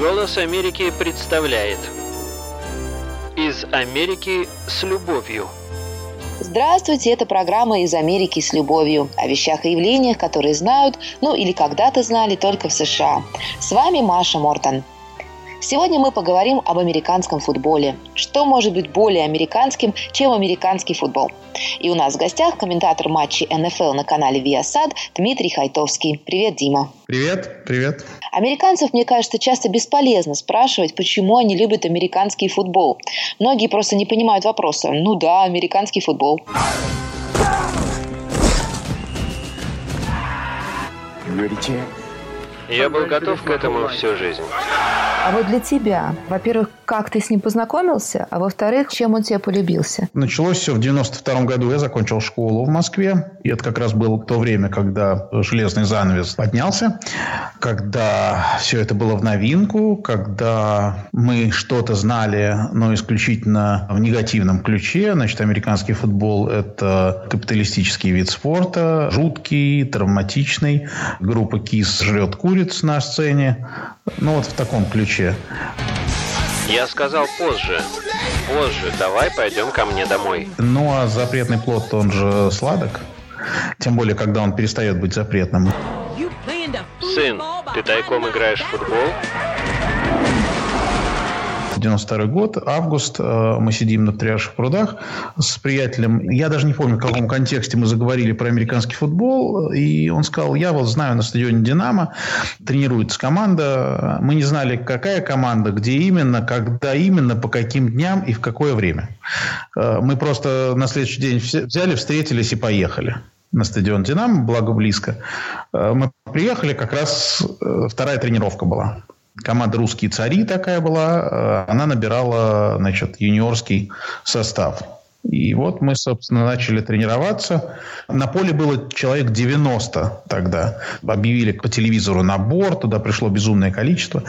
Голос Америки представляет Из Америки с любовью Здравствуйте, это программа «Из Америки с любовью» о вещах и явлениях, которые знают, ну или когда-то знали только в США. С вами Маша Мортон. Сегодня мы поговорим об американском футболе. Что может быть более американским, чем американский футбол? И у нас в гостях комментатор матчей НФЛ на канале Viasat Дмитрий Хайтовский. Привет, Дима. Привет, привет. Американцев, мне кажется, часто бесполезно спрашивать, почему они любят американский футбол. Многие просто не понимают вопроса. Ну да, американский футбол. Я был готов к этому всю жизнь. А вот для тебя, во-первых, как ты с ним познакомился, а во-вторых, чем он тебе полюбился? Началось все в 92 году. Я закончил школу в Москве. И это как раз было то время, когда железный занавес поднялся, когда все это было в новинку, когда мы что-то знали, но исключительно в негативном ключе. Значит, американский футбол – это капиталистический вид спорта, жуткий, травматичный. Группа КИС жрет куриц на сцене. Ну, вот в таком ключе. Я сказал позже. Позже, давай пойдем ко мне домой. Ну, а запретный плод, он же сладок. Тем более, когда он перестает быть запретным. Сын, ты тайком играешь в футбол? 92 год, август, э, мы сидим на Триаших прудах с приятелем. Я даже не помню, в каком контексте мы заговорили про американский футбол. И он сказал, я вот знаю на стадионе «Динамо» тренируется команда. Мы не знали, какая команда, где именно, когда именно, по каким дням и в какое время. Э, мы просто на следующий день взяли, встретились и поехали на стадион «Динамо», благо близко. Э, мы приехали, как раз вторая тренировка была команда «Русские цари» такая была, э, она набирала, значит, юниорский состав. И вот мы, собственно, начали тренироваться. На поле было человек 90 тогда. Объявили по телевизору набор, туда пришло безумное количество.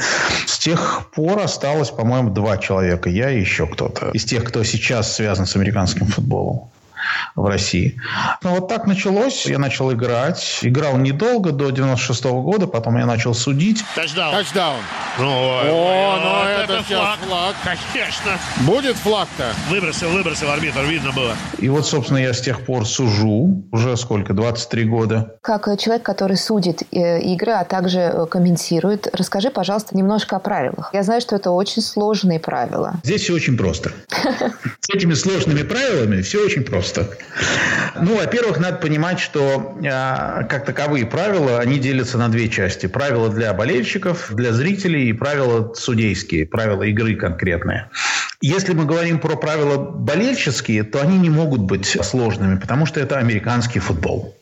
С тех пор осталось, по-моему, два человека. Я и еще кто-то. Из тех, кто сейчас связан с американским футболом в России. Ну, вот так началось. Я начал играть. Играл недолго, до 96 -го года. Потом я начал судить. Тачдаун. Тачдаун. Ну, О, ну вот это, это флаг. флаг. Конечно. Будет флаг-то? Выбросил, выбросил арбитр, видно было. И вот, собственно, я с тех пор сужу. Уже сколько? 23 года. Как человек, который судит э, игры, а также э, комментирует, расскажи, пожалуйста, немножко о правилах. Я знаю, что это очень сложные правила. Здесь все очень просто. С этими сложными правилами все очень просто просто. Ну, во-первых, надо понимать, что э, как таковые правила, они делятся на две части. Правила для болельщиков, для зрителей и правила судейские, правила игры конкретные. Если мы говорим про правила болельческие, то они не могут быть сложными, потому что это американский футбол.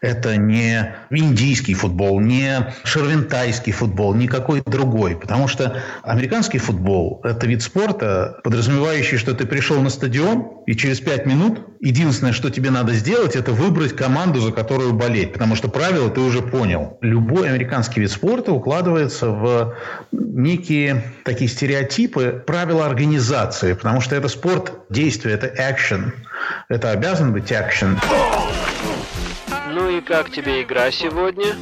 Это не индийский футбол, не шервентайский футбол, никакой другой. Потому что американский футбол – это вид спорта, подразумевающий, что ты пришел на стадион, и через пять минут единственное, что тебе надо сделать, это выбрать команду, за которую болеть. Потому что правила ты уже понял. Любой американский вид спорта укладывается в некие такие стереотипы, правила организации. Потому что это спорт действия, это action. Это обязан быть action. Ну и как тебе игра сегодня?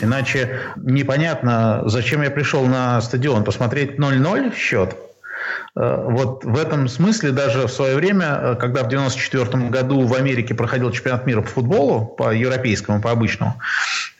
Иначе непонятно, зачем я пришел на стадион. Посмотреть 0-0 счет – вот в этом смысле даже в свое время, э, когда в 1994 году в Америке проходил чемпионат мира по футболу, по европейскому, по обычному,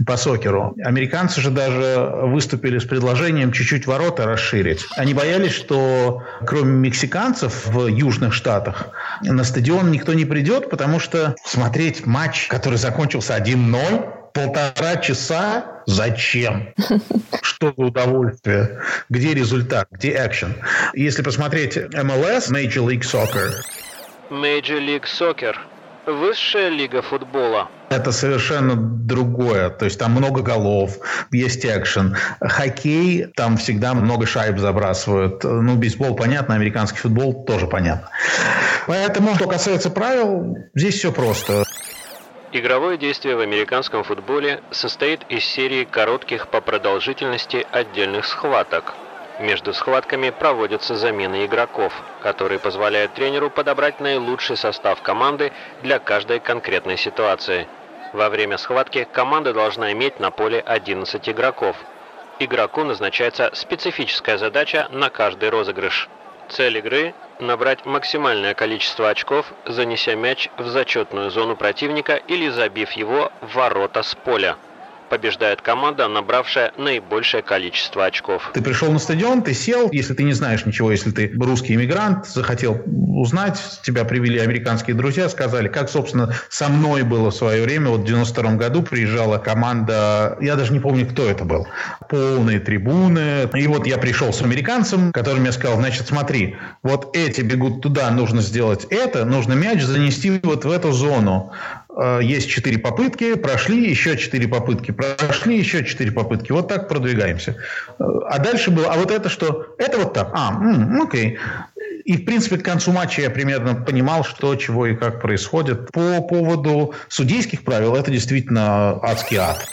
по сокеру, американцы же даже выступили с предложением чуть-чуть ворота расширить. Они боялись, что кроме мексиканцев в южных штатах на стадион никто не придет, потому что смотреть матч, который закончился 1-0, полтора часа зачем? Что за удовольствие? Где результат? Где экшен? Если посмотреть MLS, Major League Soccer. Major League Soccer. Высшая лига футбола. Это совершенно другое. То есть там много голов, есть экшен. Хоккей, там всегда много шайб забрасывают. Ну, бейсбол понятно, американский футбол тоже понятно. Поэтому, что касается правил, здесь все просто. Игровое действие в американском футболе состоит из серии коротких по продолжительности отдельных схваток. Между схватками проводятся замены игроков, которые позволяют тренеру подобрать наилучший состав команды для каждой конкретной ситуации. Во время схватки команда должна иметь на поле 11 игроков. игроку назначается специфическая задача на каждый розыгрыш. Цель игры – набрать максимальное количество очков, занеся мяч в зачетную зону противника или забив его в ворота с поля побеждает команда, набравшая наибольшее количество очков. Ты пришел на стадион, ты сел, если ты не знаешь ничего, если ты русский иммигрант, захотел узнать, тебя привели американские друзья, сказали, как, собственно, со мной было в свое время, вот в 92 году приезжала команда, я даже не помню, кто это был, полные трибуны, и вот я пришел с американцем, который мне сказал, значит, смотри, вот эти бегут туда, нужно сделать это, нужно мяч занести вот в эту зону. Э, есть четыре попытки, прошли, еще четыре попытки, прошли, еще четыре попытки. Вот так продвигаемся. Э, а дальше было, а вот это что? Это вот так. А, м, окей. И, в принципе, к концу матча я примерно понимал, что, чего и как происходит. По поводу судейских правил, это действительно адский ад.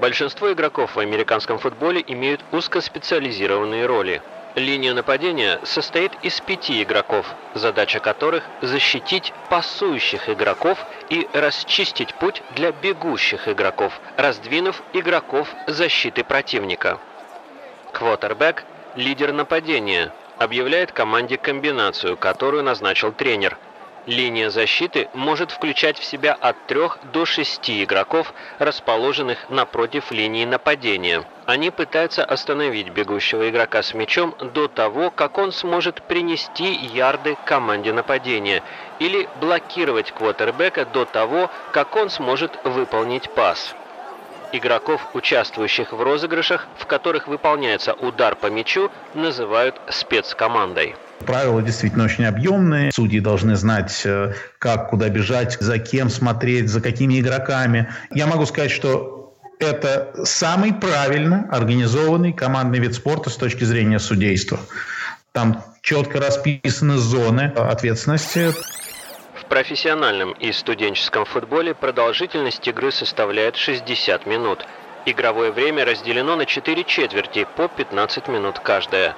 Большинство игроков в американском футболе имеют узкоспециализированные роли – Линия нападения состоит из пяти игроков, задача которых – защитить пасующих игроков и расчистить путь для бегущих игроков, раздвинув игроков защиты противника. Квотербек – лидер нападения, объявляет команде комбинацию, которую назначил тренер – Линия защиты может включать в себя от 3 до 6 игроков, расположенных напротив линии нападения. Они пытаются остановить бегущего игрока с мячом до того, как он сможет принести ярды команде нападения, или блокировать квотербека до того, как он сможет выполнить пас. Игроков, участвующих в розыгрышах, в которых выполняется удар по мячу, называют спецкомандой. Правила действительно очень объемные. Судьи должны знать, э, как, куда бежать, за кем смотреть, за какими игроками. Я могу сказать, что это самый правильно организованный командный вид спорта с точки зрения судейства. Там четко расписаны зоны ответственности. В профессиональном и студенческом футболе продолжительность игры составляет 60 минут. Игровое время разделено на 4 четверти по 15 минут каждая.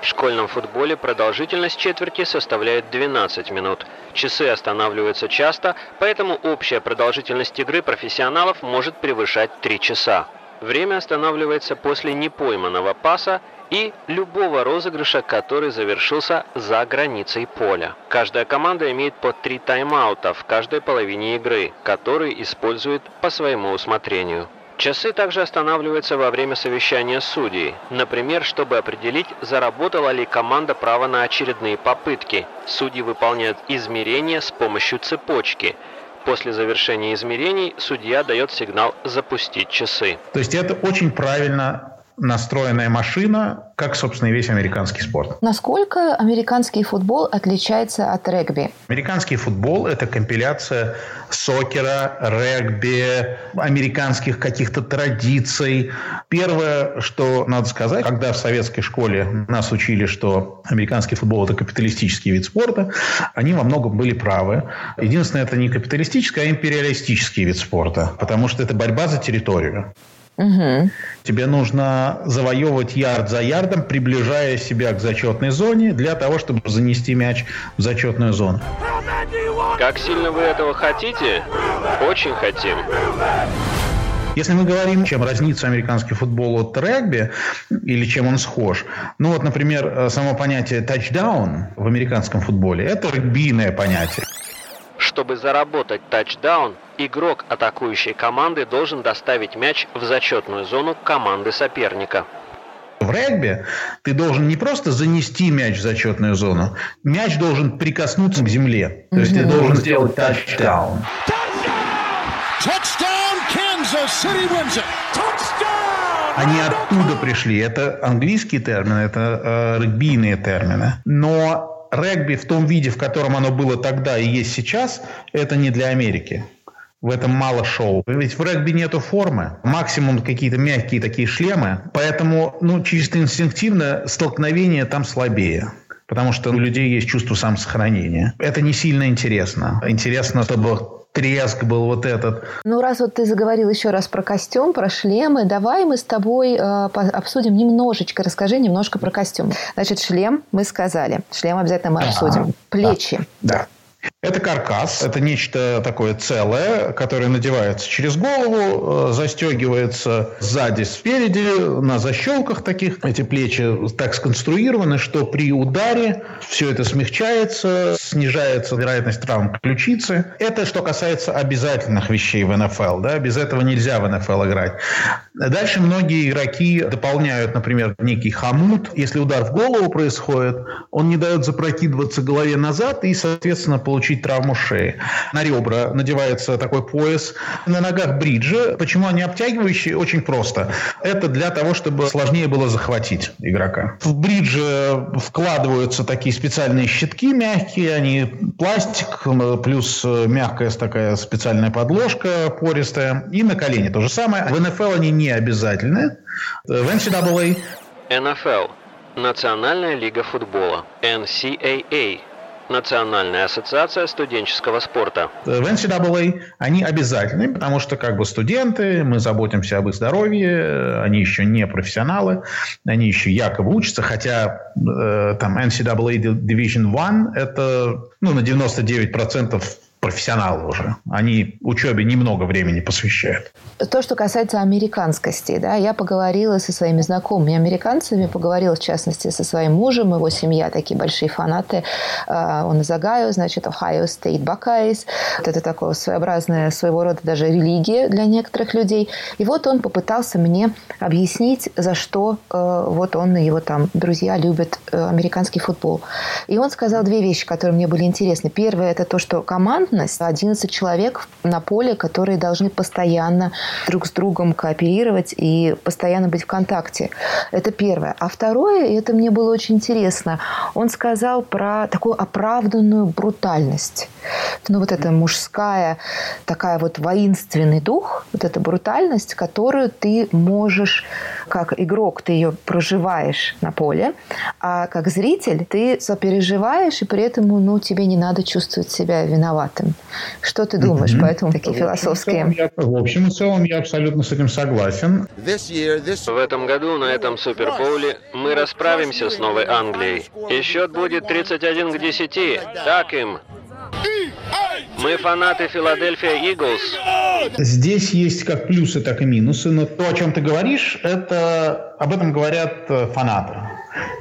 В школьном футболе продолжительность четверти составляет 12 минут. Часы останавливаются часто, поэтому общая продолжительность игры профессионалов может превышать 3 часа. Время останавливается после непойманного паса и любого розыгрыша, который завершился за границей поля. Каждая команда имеет по три тайм-аута в каждой половине игры, которые использует по своему усмотрению. Часы также останавливаются во время совещания судей, например, чтобы определить, заработала ли команда право на очередные попытки. Судьи выполняют измерения с помощью цепочки. После завершения измерений судья дает сигнал запустить часы. То есть это очень правильно настроенная машина, как, собственно, и весь американский спорт. Насколько американский футбол отличается от регби? Американский футбол – это компиляция сокера, регби, американских каких-то традиций. Первое, что надо сказать, когда в советской школе нас учили, что американский футбол – это капиталистический вид спорта, они во многом были правы. Единственное, это не капиталистический, а империалистический вид спорта, потому что это борьба за территорию. Угу. Тебе нужно завоевывать ярд за ярдом, приближая себя к зачетной зоне для того, чтобы занести мяч в зачетную зону. Как сильно вы этого хотите? Очень хотим. Если мы говорим, чем разнится американский футбол от регби или чем он схож, ну вот, например, само понятие тачдаун в американском футболе – это регбийное понятие. Чтобы заработать тачдаун, игрок атакующей команды должен доставить мяч в зачетную зону команды соперника. В регби ты должен не просто занести мяч в зачетную зону, мяч должен прикоснуться к земле. То есть ты должен сделать тачдаун. Они оттуда пришли. Это английские термины, это э, регбийные термины. Но регби в том виде, в котором оно было тогда и есть сейчас, это не для Америки. В этом мало шоу. Ведь в регби нету формы. Максимум какие-то мягкие такие шлемы. Поэтому, ну, чисто инстинктивно столкновение там слабее. Потому что у людей есть чувство самосохранения. Это не сильно интересно. Интересно, чтобы треск был вот этот. Ну, раз вот ты заговорил еще раз про костюм, про шлемы, давай мы с тобой э, обсудим немножечко, расскажи немножко про костюм. Значит, шлем мы сказали. Шлем обязательно мы обсудим. Плечи. Да. да. Это каркас, это нечто такое целое, которое надевается через голову, э, застегивается сзади, спереди, на защелках таких. Эти плечи так сконструированы, что при ударе все это смягчается, снижается вероятность травм ключицы. Это что касается обязательных вещей в НФЛ. Да? Без этого нельзя в НФЛ играть. Дальше многие игроки дополняют, например, некий хомут. Если удар в голову происходит, он не дает запрокидываться голове назад и, соответственно, получить травму шеи. На ребра надевается такой пояс. На ногах бриджи. Почему они обтягивающие? Очень просто. Это для того, чтобы сложнее было захватить игрока. В бридже вкладываются такие специальные щитки мягкие. Они пластик, плюс мягкая такая специальная подложка пористая. И на колени то же самое. В НФЛ они не обязательны. В NCAA НФЛ – Национальная лига футбола. NCAA Национальная ассоциация студенческого спорта. В NCAA они обязательны, потому что как бы студенты, мы заботимся об их здоровье, они еще не профессионалы, они еще якобы учатся, хотя э, там NCAA Division One это ну, на 99% профессионалы уже. Они учебе немного времени посвящают. То, что касается американскости, да, я поговорила со своими знакомыми американцами, поговорила, в частности, со своим мужем, его семья, такие большие фанаты. А, он из Огайо, значит, Ohio State Buckeyes. Вот это такое своеобразное, своего рода даже религия для некоторых людей. И вот он попытался мне объяснить, за что э, вот он и его там друзья любят э, американский футбол. И он сказал две вещи, которые мне были интересны. Первое – это то, что команда командность, 11 человек на поле, которые должны постоянно друг с другом кооперировать и постоянно быть в контакте. Это первое. А второе, и это мне было очень интересно, он сказал про такую оправданную брутальность. Ну, вот эта мужская, такая вот воинственный дух, вот эта брутальность, которую ты можешь, как игрок, ты ее проживаешь на поле, а как зритель ты сопереживаешь, и при этом, ну, тебе не надо чувствовать себя виноватым. Что ты думаешь mm-hmm. по этому такие в философские? Я, в общем и целом я абсолютно с этим согласен. В этом году на этом Супербоуле мы расправимся с Новой Англией. И счет будет 31 к 10. Так им. Мы фанаты Филадельфия Иглс. Здесь есть как плюсы, так и минусы. Но то, о чем ты говоришь, это об этом говорят э, фанаты.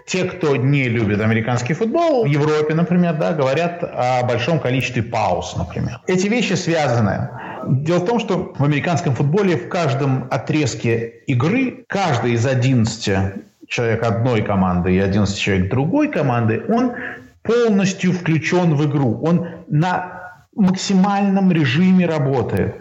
Те, кто не любит американский футбол, в Европе, например, да, говорят о большом количестве пауз, например. Эти вещи связаны. Дело в том, что в американском футболе в каждом отрезке игры каждый из 11 человек одной команды и 11 человек другой команды, он полностью включен в игру. Он на максимальном режиме работает.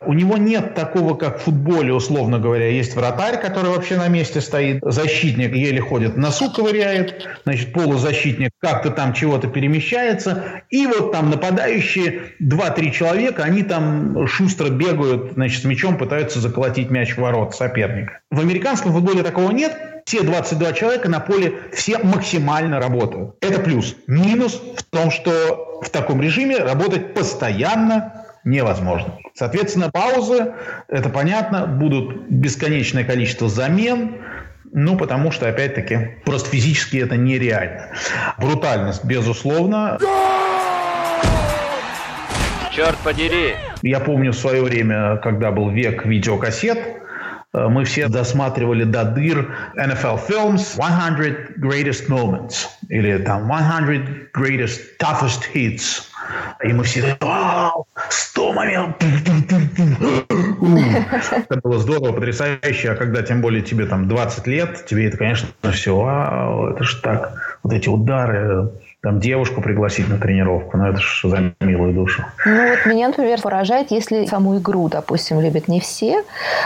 У него нет такого, как в футболе, условно говоря, есть вратарь, который вообще на месте стоит, защитник еле ходит, носу ковыряет, значит, полузащитник как-то там чего-то перемещается, и вот там нападающие, 2-3 человека, они там шустро бегают, значит, с мячом пытаются заколотить мяч в ворот соперника. В американском футболе такого нет, все 22 человека на поле все максимально работают. Это плюс. Минус в том, что в таком режиме работать постоянно невозможно. Соответственно, паузы, это понятно, будут бесконечное количество замен, ну, потому что, опять-таки, просто физически это нереально. Брутальность, безусловно. Черт подери! Я помню в свое время, когда был век видеокассет, мы все досматривали до дыр NFL Films 100 Greatest Moments или там 100 Greatest Toughest Hits. И мы все вау, 100 моментов. Это было здорово, потрясающе. А когда тем более тебе там 20 лет, тебе это, конечно, все, вау, это ж так. Вот эти удары, там девушку пригласить на тренировку. Ну, это что за милую душу. Ну, вот меня, например, поражает, если саму игру, допустим, любят не все,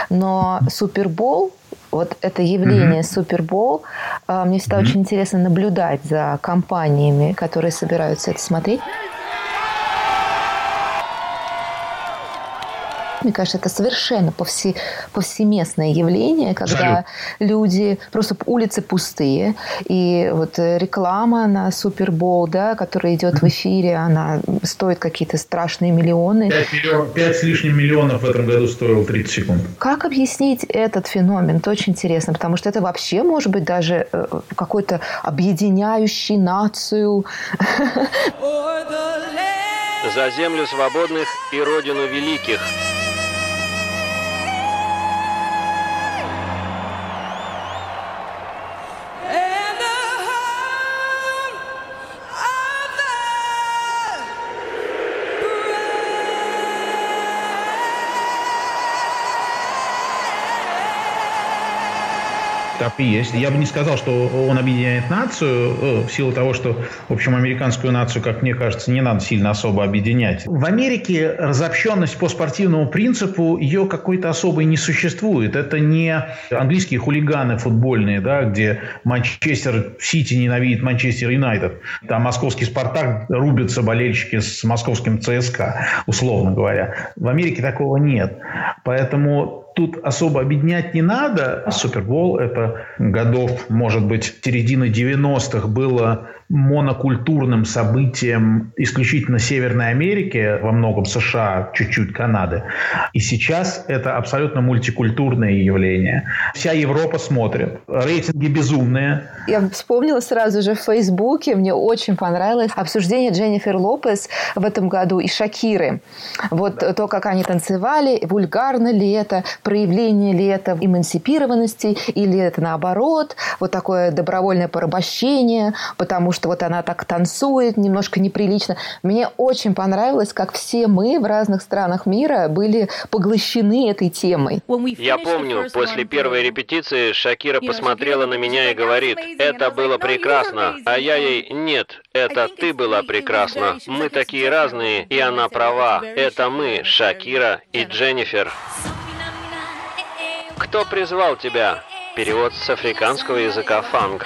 но Супербол вот это явление mm-hmm. Супербол, а, мне всегда mm-hmm. очень интересно наблюдать за компаниями, которые собираются это смотреть. Мне кажется, это совершенно повсе, повсеместное явление, когда Абсолютно. люди, просто улицы пустые, и вот реклама на Супербол, да, которая идет в эфире, она стоит какие-то страшные миллионы. 5, миллион, 5 с лишним миллионов в этом году стоил 30 секунд. Как объяснить этот феномен? Это очень интересно, потому что это вообще может быть даже э, какой-то объединяющий нацию. За землю свободных и родину великих. Есть. Я бы не сказал, что он объединяет нацию э, в силу того, что, в общем, американскую нацию, как мне кажется, не надо сильно особо объединять. В Америке разобщенность по спортивному принципу, ее какой-то особой не существует. Это не английские хулиганы футбольные, да, где Манчестер Сити ненавидит Манчестер Юнайтед. Там московский Спартак рубятся болельщики с московским ЦСКА, условно говоря. В Америке такого нет. Поэтому тут особо объединять не надо. Супербол – это годов, может быть, середины 90-х было монокультурным событием исключительно Северной Америки, во многом США, чуть-чуть Канады. И сейчас это абсолютно мультикультурное явление. Вся Европа смотрит. Рейтинги безумные. Я вспомнила сразу же в Фейсбуке, мне очень понравилось обсуждение Дженнифер Лопес в этом году и Шакиры. Вот да. то, как они танцевали, вульгарно ли это, проявление ли это эмансипированности, или это наоборот, вот такое добровольное порабощение, потому что вот она так танцует, немножко неприлично. Мне очень понравилось, как все мы в разных странах мира были поглощены этой темой. Я помню, после первой репетиции Шакира посмотрела на меня и говорит, это было прекрасно, а я ей, нет, это ты была прекрасна, мы такие разные, и она права, это мы, Шакира и Дженнифер. Кто призвал тебя? Перевод с африканского языка фанг.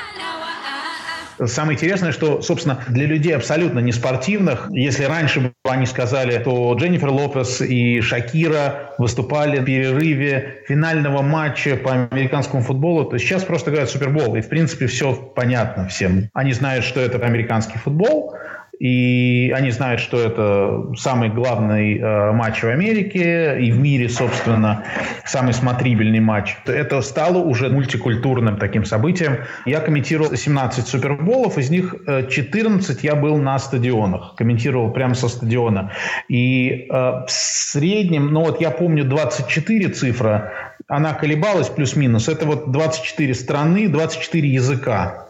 Самое интересное, что, собственно, для людей абсолютно не спортивных, если раньше бы они сказали, то Дженнифер Лопес и Шакира выступали в перерыве финального матча по американскому футболу, то сейчас просто говорят Супербол. И, в принципе, все понятно всем. Они знают, что это американский футбол, и они знают, что это самый главный э, матч в Америке и в мире, собственно, самый смотрибельный матч. Это стало уже мультикультурным таким событием. Я комментировал 17 суперболов, из них 14 э, я был на стадионах, комментировал прямо со стадиона. И э, в среднем, ну вот я помню 24 цифра, она колебалась плюс-минус. Это вот 24 страны, 24 языка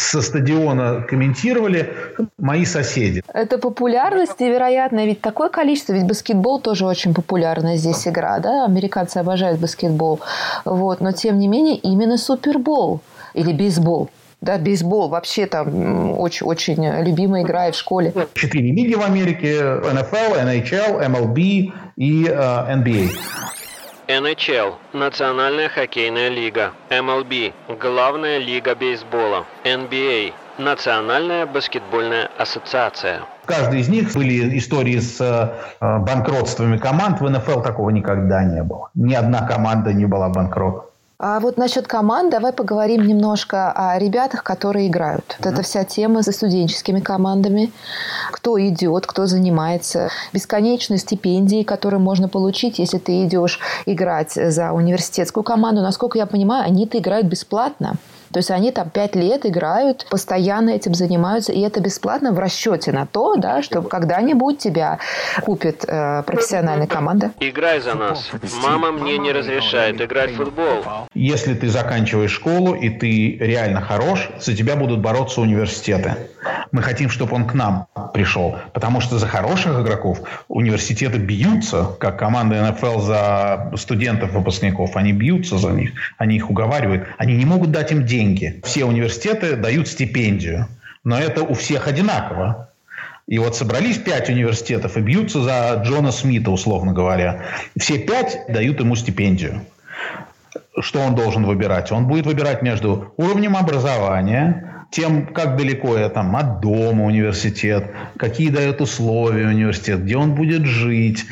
со стадиона комментировали мои соседи. Это популярность невероятная, ведь такое количество, ведь баскетбол тоже очень популярная здесь игра, да, американцы обожают баскетбол, вот, но тем не менее именно супербол или бейсбол да, бейсбол вообще там очень-очень любимая игра и в школе. Четыре лиги в Америке, NFL, NHL, MLB и э, NBA. NHL – Национальная хоккейная лига. MLB – Главная лига бейсбола. NBA – Национальная баскетбольная ассоциация. В каждой из них были истории с э, банкротствами команд. В НФЛ такого никогда не было. Ни одна команда не была банкротом. А вот насчет команд давай поговорим немножко о ребятах, которые играют. Вот это вся тема за студенческими командами. Кто идет, кто занимается. Бесконечные стипендии, которые можно получить, если ты идешь играть за университетскую команду. Насколько я понимаю, они-то играют бесплатно. То есть они там пять лет играют, постоянно этим занимаются, и это бесплатно в расчете на то, да, что когда-нибудь тебя купит э, профессиональная команда. Играй за нас. Мама мне не разрешает играть в футбол. Если ты заканчиваешь школу и ты реально хорош, за тебя будут бороться университеты. Мы хотим, чтобы он к нам пришел, потому что за хороших игроков университеты бьются, как команда НФЛ за студентов-выпускников. Они бьются за них, они их уговаривают. Они не могут дать им деньги деньги. Все университеты дают стипендию, но это у всех одинаково. И вот собрались пять университетов и бьются за Джона Смита, условно говоря. Все пять дают ему стипендию. Что он должен выбирать? Он будет выбирать между уровнем образования, тем, как далеко я там от дома университет, какие дают условия университет, где он будет жить,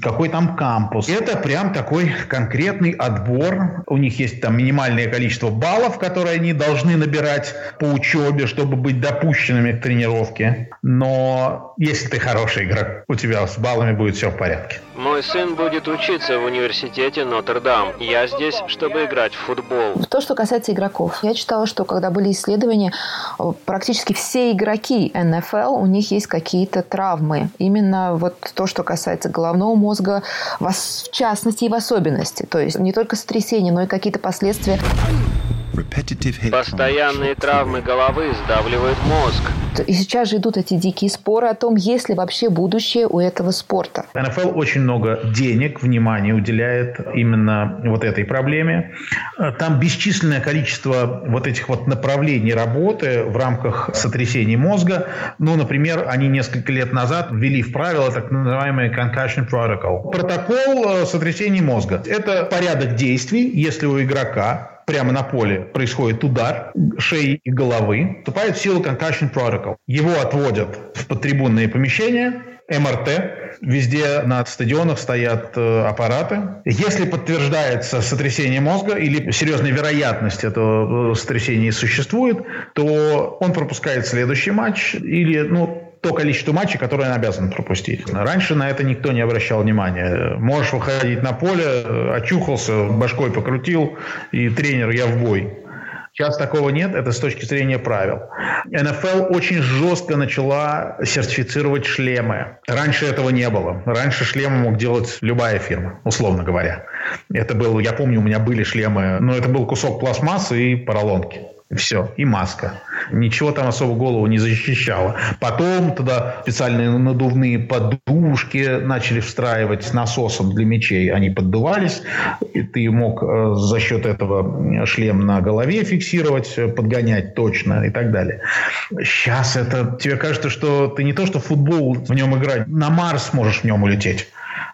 какой там кампус. Это прям такой конкретный отбор. У них есть там минимальное количество баллов, которые они должны набирать по учебе, чтобы быть допущенными к тренировке. Но если ты хороший игрок, у тебя с баллами будет все в порядке. Мой сын будет учиться в университете Нотр-Дам. Я здесь, чтобы играть в футбол. То, что касается игроков. Я читала, что когда были исследования, практически все игроки НФЛ, у них есть какие-то травмы. Именно вот то, что касается головного мозга, в частности и в особенности. То есть не только сотрясение, но и какие-то последствия. Постоянные травмы головы сдавливают мозг. И сейчас же идут эти дикие споры о том, есть ли вообще будущее у этого спорта. НФЛ очень много денег, внимания уделяет именно вот этой проблеме. Там бесчисленное количество вот этих вот направлений работы в рамках сотрясений мозга. Ну, например, они несколько лет назад ввели в правила так называемый concussion protocol. Протокол э, сотрясений мозга. Это порядок действий, если у игрока прямо на поле происходит удар шеи и головы, вступает в силу concussion protocol. Его отводят в подтрибунные помещения, МРТ, везде на стадионах стоят э, аппараты. Если подтверждается сотрясение мозга или серьезная вероятность этого э, сотрясения существует, то он пропускает следующий матч или, ну, то количество матчей, которые он обязан пропустить. Раньше на это никто не обращал внимания. Можешь выходить на поле, очухался, башкой покрутил, и тренер, я в бой. Сейчас такого нет, это с точки зрения правил. НФЛ очень жестко начала сертифицировать шлемы. Раньше этого не было. Раньше шлемы мог делать любая фирма, условно говоря. Это был, я помню, у меня были шлемы, но это был кусок пластмассы и поролонки. Все, и маска. Ничего там особо голову не защищало. Потом туда специальные надувные подушки начали встраивать с насосом для мечей. Они поддувались, и ты мог э, за счет этого шлем на голове фиксировать, подгонять точно и так далее. Сейчас это тебе кажется, что ты не то, что футбол в нем играть, на Марс можешь в нем улететь.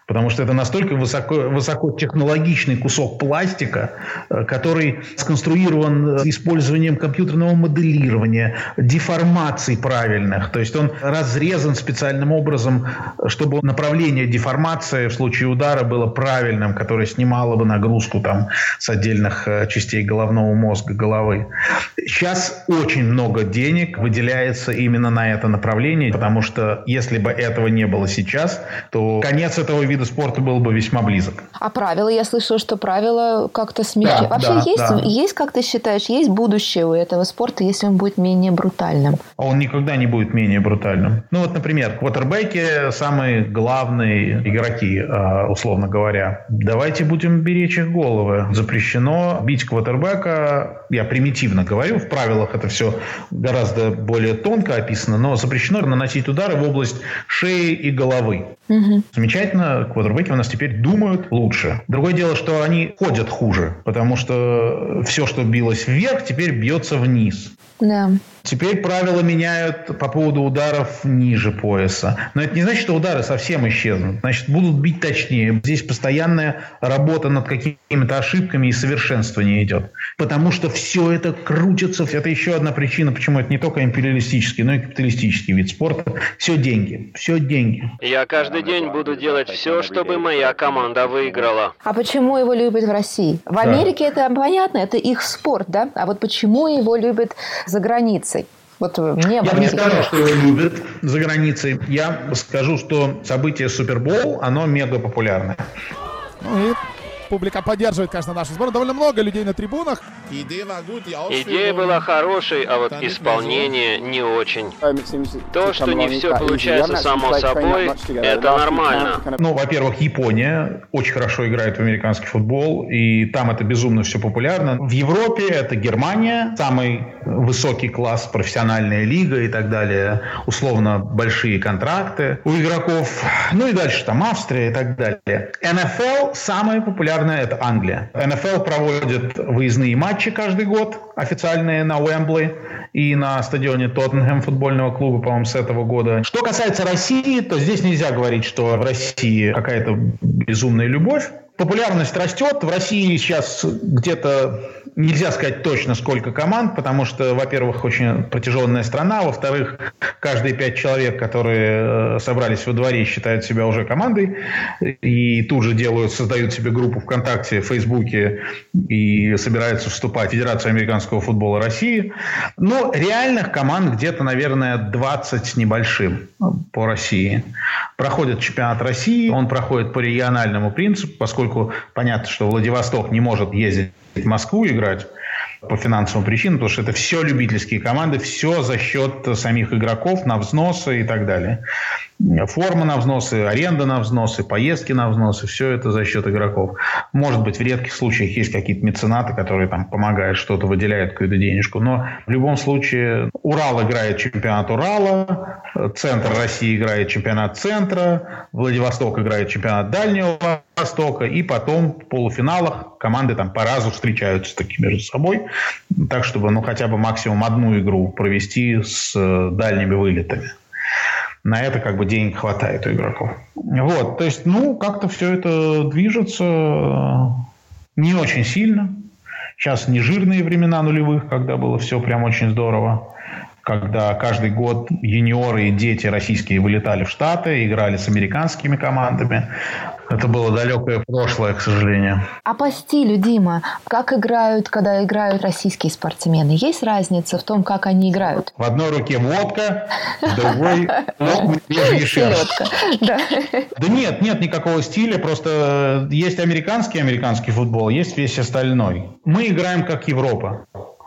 Потому что это настолько высоко, высокотехнологичный кусок пластика, э, который сконструирован использованием компьютерного моделирования, деформаций правильных. То есть он разрезан специальным образом, чтобы направление деформации в случае удара было правильным, которое снимало бы нагрузку там, с отдельных э, частей головного мозга, головы. Сейчас очень много денег выделяется именно на это направление, потому что если бы этого не было сейчас, то конец этого вида вида спорта был бы весьма близок. А правила? Я слышала, что правила как-то смягчают. Да, Вообще да, есть, да. есть, как ты считаешь, есть будущее у этого спорта, если он будет менее брутальным? А он никогда не будет менее брутальным. Ну вот, например, квотербеки самые главные игроки, а, условно говоря. Давайте будем беречь их головы. Запрещено бить квотербека, я примитивно говорю, в правилах это все гораздо более тонко описано, но запрещено наносить удары в область шеи и головы. Угу. Замечательно, квотербеки у нас теперь думают лучше. Другое дело, что они ходят хуже, потому что все, что билось вверх, теперь бьется вниз. Да. Теперь правила меняют по поводу ударов ниже пояса. Но это не значит, что удары совсем исчезнут. Значит, будут бить точнее. Здесь постоянная работа над какими-то ошибками и совершенствование идет. Потому что все это крутится. Это еще одна причина, почему это не только империалистический, но и капиталистический вид спорта. Все деньги. Все деньги. Я каждый день буду делать все, чтобы моя команда выиграла. А почему его любят в России? В Америке да. это понятно, это их спорт, да? А вот почему его любят за границей? Вот мне Я не скажу, что его любят за границей. Я скажу, что событие Супербол, оно мега популярное. Ну и Публика поддерживает, конечно, нашу сборную. Довольно много людей на трибунах. Идея была хорошей, а вот исполнение не очень. То, что не все получается само собой, это нормально. Ну, во-первых, Япония очень хорошо играет в американский футбол, и там это безумно все популярно. В Европе это Германия, самый высокий класс, профессиональная лига и так далее, условно большие контракты у игроков. Ну и дальше там Австрия и так далее. НФЛ самая популярная популярная – это Англия. НФЛ проводит выездные матчи каждый год, официальные на Уэмбли и на стадионе Тоттенхэм футбольного клуба, по-моему, с этого года. Что касается России, то здесь нельзя говорить, что в России какая-то безумная любовь популярность растет. В России сейчас где-то нельзя сказать точно, сколько команд, потому что, во-первых, очень протяженная страна, во-вторых, каждые пять человек, которые э, собрались во дворе, считают себя уже командой и тут же делают, создают себе группу ВКонтакте, Фейсбуке и собираются вступать в Федерацию американского футбола России. Но реальных команд где-то, наверное, 20 небольшим по России. Проходит чемпионат России, он проходит по региональному принципу, поскольку понятно, что Владивосток не может ездить в Москву играть по финансовым причинам, потому что это все любительские команды, все за счет самих игроков на взносы и так далее. Форма на взносы, аренда на взносы, поездки на взносы, все это за счет игроков. Может быть, в редких случаях есть какие-то меценаты, которые там помогают, что-то выделяют, какую-то денежку. Но в любом случае Урал играет чемпионат Урала, Центр России играет чемпионат Центра, Владивосток играет чемпионат Дальнего Востока, и потом в полуфиналах команды там по разу встречаются таки между собой, так чтобы ну хотя бы максимум одну игру провести с э, дальними вылетами на это как бы денег хватает у игроков. Вот, то есть, ну, как-то все это движется э, не очень сильно. Сейчас не жирные времена нулевых, когда было все прям очень здорово когда каждый год юниоры и дети российские вылетали в Штаты, играли с американскими командами. Это было далекое прошлое, к сожалению. А по стилю, Дима, как играют, когда играют российские спортсмены? Есть разница в том, как они играют? В одной руке водка, в другой Селедка. Да. да нет, нет никакого стиля, просто есть американский американский футбол, есть весь остальной. Мы играем как Европа.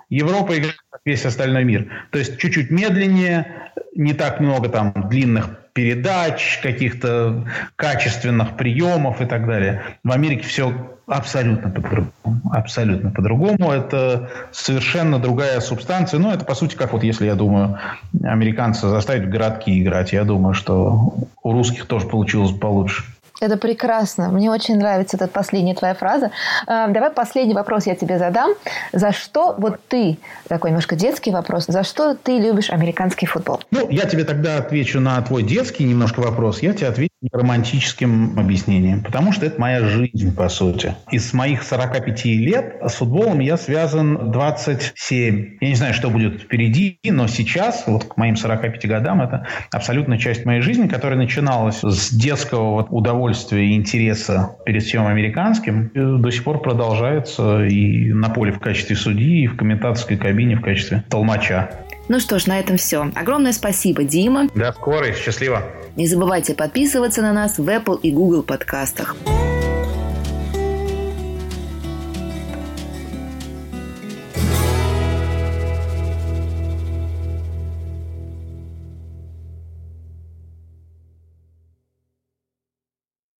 Европа играет как весь остальной мир. То есть чуть-чуть медленнее, не так много там длинных передач, каких-то качественных приемов и так далее. В Америке все абсолютно по-другому. Абсолютно по-другому. Это совершенно другая субстанция. Ну, это, по сути, как вот если, я думаю, американцы заставить в городки играть. Я думаю, что у русских тоже получилось получше. Это прекрасно. Мне очень нравится эта последняя твоя фраза. А, давай последний вопрос я тебе задам. За что вот ты, такой немножко детский вопрос, за что ты любишь американский футбол? Ну, я тебе тогда отвечу на твой детский немножко вопрос. Я тебе отвечу романтическим объяснением, потому что это моя жизнь, по сути. Из моих 45 лет с футболом я связан 27. Я не знаю, что будет впереди, но сейчас, вот к моим 45 годам, это абсолютная часть моей жизни, которая начиналась с детского вот удовольствия и интереса перед всем американским, до сих пор продолжается и на поле в качестве судьи, и в комментаторской кабине в качестве толмача. Ну что ж, на этом все. Огромное спасибо, Дима. До скорой, счастливо. Не забывайте подписываться на нас в Apple и Google подкастах.